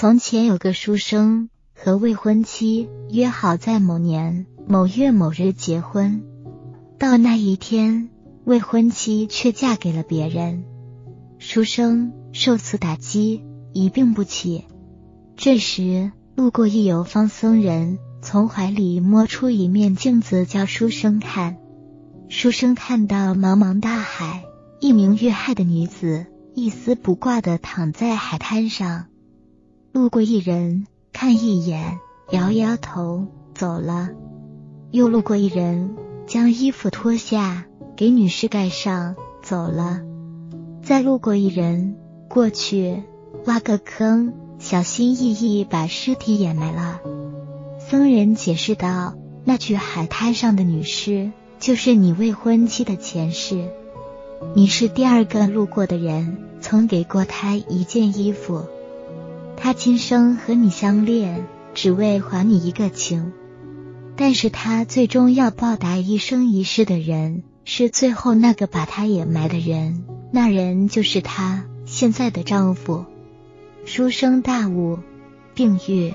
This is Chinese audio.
从前有个书生和未婚妻约好在某年某月某日结婚，到那一天，未婚妻却嫁给了别人，书生受此打击，一病不起。这时，路过一游方僧人，从怀里摸出一面镜子，叫书生看。书生看到茫茫大海，一名遇害的女子一丝不挂的躺在海滩上。路过一人，看一眼，摇摇头，走了。又路过一人，将衣服脱下，给女士盖上，走了。再路过一人，过去挖个坑，小心翼翼把尸体掩埋了。僧人解释道：“那具海滩上的女尸，就是你未婚妻的前世。你是第二个路过的人，曾给过她一件衣服。”他今生和你相恋，只为还你一个情，但是他最终要报答一生一世的人，是最后那个把他掩埋的人，那人就是他现在的丈夫。书生大悟，病愈。